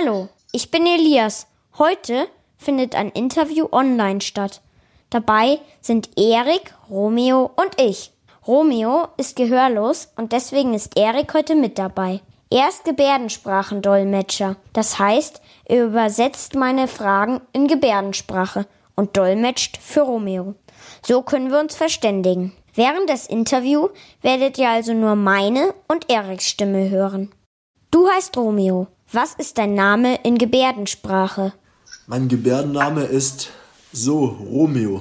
Hallo, ich bin Elias. Heute findet ein Interview online statt. Dabei sind Erik, Romeo und ich. Romeo ist gehörlos und deswegen ist Erik heute mit dabei. Er ist Gebärdensprachendolmetscher. Das heißt, er übersetzt meine Fragen in Gebärdensprache und dolmetscht für Romeo. So können wir uns verständigen. Während des Interviews werdet ihr also nur meine und Eriks Stimme hören. Du heißt Romeo. Was ist dein Name in Gebärdensprache? Mein Gebärdenname ist so Romeo.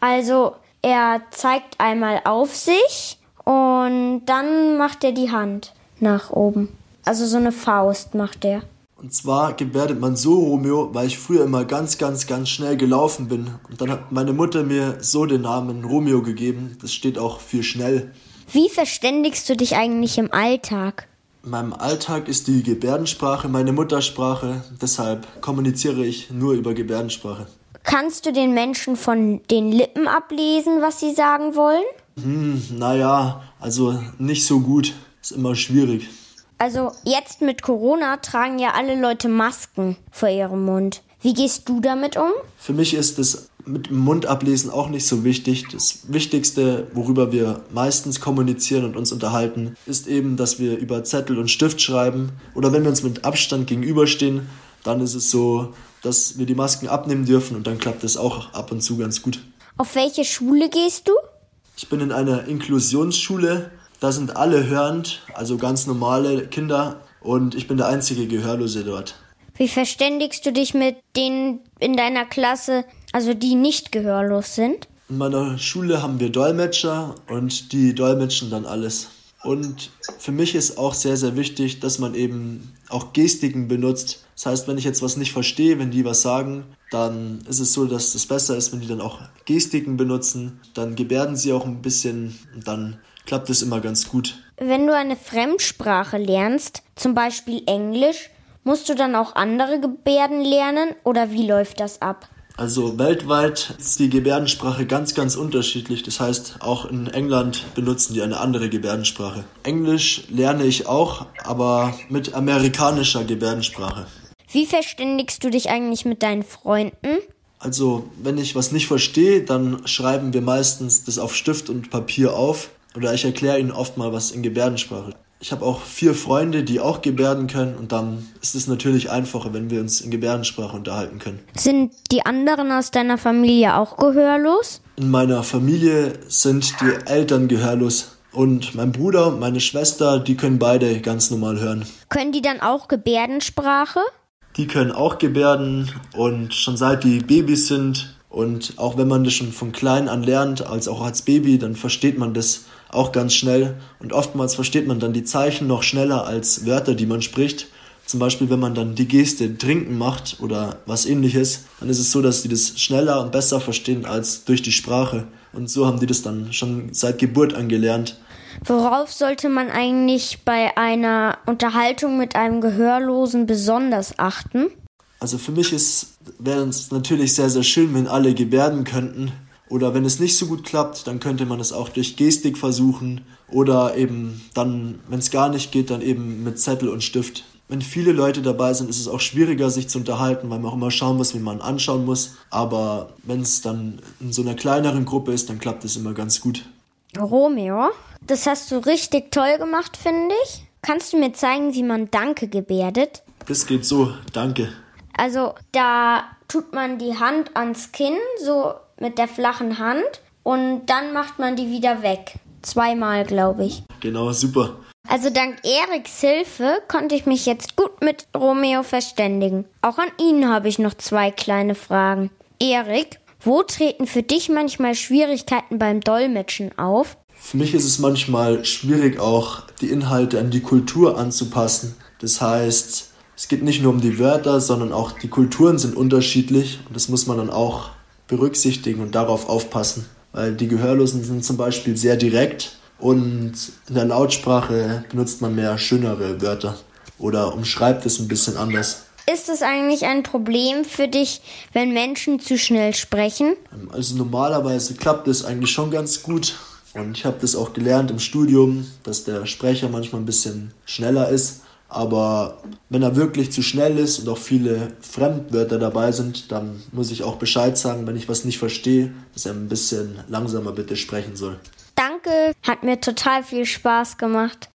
Also er zeigt einmal auf sich und dann macht er die Hand nach oben. Also so eine Faust macht er. Und zwar gebärdet man so Romeo, weil ich früher immer ganz, ganz, ganz schnell gelaufen bin. Und dann hat meine Mutter mir so den Namen Romeo gegeben. Das steht auch für schnell. Wie verständigst du dich eigentlich im Alltag? In meinem Alltag ist die Gebärdensprache meine Muttersprache, deshalb kommuniziere ich nur über Gebärdensprache. Kannst du den Menschen von den Lippen ablesen, was sie sagen wollen? Hm, naja, also nicht so gut. Ist immer schwierig. Also jetzt mit Corona tragen ja alle Leute Masken vor ihrem Mund. Wie gehst du damit um? Für mich ist es mit dem Mund ablesen auch nicht so wichtig. Das Wichtigste, worüber wir meistens kommunizieren und uns unterhalten, ist eben, dass wir über Zettel und Stift schreiben. Oder wenn wir uns mit Abstand gegenüberstehen, dann ist es so, dass wir die Masken abnehmen dürfen und dann klappt es auch ab und zu ganz gut. Auf welche Schule gehst du? Ich bin in einer Inklusionsschule. Da sind alle hörend, also ganz normale Kinder und ich bin der einzige Gehörlose dort. Wie verständigst du dich mit denen in deiner Klasse, also die nicht gehörlos sind? In meiner Schule haben wir Dolmetscher und die dolmetschen dann alles. Und für mich ist auch sehr, sehr wichtig, dass man eben auch Gestiken benutzt. Das heißt, wenn ich jetzt was nicht verstehe, wenn die was sagen, dann ist es so, dass es besser ist, wenn die dann auch Gestiken benutzen. Dann gebärden sie auch ein bisschen und dann klappt es immer ganz gut. Wenn du eine Fremdsprache lernst, zum Beispiel Englisch, Musst du dann auch andere Gebärden lernen oder wie läuft das ab? Also weltweit ist die Gebärdensprache ganz, ganz unterschiedlich. Das heißt, auch in England benutzen die eine andere Gebärdensprache. Englisch lerne ich auch, aber mit amerikanischer Gebärdensprache. Wie verständigst du dich eigentlich mit deinen Freunden? Also, wenn ich was nicht verstehe, dann schreiben wir meistens das auf Stift und Papier auf. Oder ich erkläre ihnen oft mal was in Gebärdensprache. Ich habe auch vier Freunde, die auch Gebärden können und dann ist es natürlich einfacher, wenn wir uns in Gebärdensprache unterhalten können. Sind die anderen aus deiner Familie auch gehörlos? In meiner Familie sind die Eltern gehörlos und mein Bruder, meine Schwester, die können beide ganz normal hören. Können die dann auch Gebärdensprache? Die können auch Gebärden und schon seit die Babys sind und auch wenn man das schon von klein an lernt, als auch als Baby, dann versteht man das auch ganz schnell. Und oftmals versteht man dann die Zeichen noch schneller als Wörter, die man spricht. Zum Beispiel, wenn man dann die Geste trinken macht oder was ähnliches, dann ist es so, dass die das schneller und besser verstehen als durch die Sprache. Und so haben die das dann schon seit Geburt angelernt. Worauf sollte man eigentlich bei einer Unterhaltung mit einem Gehörlosen besonders achten? Also für mich wäre es natürlich sehr, sehr schön, wenn alle gebärden könnten. Oder wenn es nicht so gut klappt, dann könnte man es auch durch Gestik versuchen oder eben dann, wenn es gar nicht geht, dann eben mit Zettel und Stift. Wenn viele Leute dabei sind, ist es auch schwieriger, sich zu unterhalten, weil man auch immer schauen muss, wie man anschauen muss. Aber wenn es dann in so einer kleineren Gruppe ist, dann klappt es immer ganz gut. Romeo, das hast du richtig toll gemacht, finde ich. Kannst du mir zeigen, wie man Danke gebärdet? Das geht so, danke. Also da tut man die Hand ans Kinn, so mit der flachen Hand und dann macht man die wieder weg. Zweimal, glaube ich. Genau, super. Also dank Eriks Hilfe konnte ich mich jetzt gut mit Romeo verständigen. Auch an ihn habe ich noch zwei kleine Fragen. Erik, wo treten für dich manchmal Schwierigkeiten beim Dolmetschen auf? Für mich ist es manchmal schwierig, auch die Inhalte an die Kultur anzupassen. Das heißt, es geht nicht nur um die Wörter, sondern auch die Kulturen sind unterschiedlich und das muss man dann auch berücksichtigen und darauf aufpassen. Weil die Gehörlosen sind zum Beispiel sehr direkt und in der Lautsprache benutzt man mehr schönere Wörter oder umschreibt es ein bisschen anders. Ist es eigentlich ein Problem für dich, wenn Menschen zu schnell sprechen? Also normalerweise klappt es eigentlich schon ganz gut. Und ich habe das auch gelernt im Studium, dass der Sprecher manchmal ein bisschen schneller ist. Aber wenn er wirklich zu schnell ist und auch viele Fremdwörter dabei sind, dann muss ich auch Bescheid sagen, wenn ich was nicht verstehe, dass er ein bisschen langsamer bitte sprechen soll. Danke, hat mir total viel Spaß gemacht.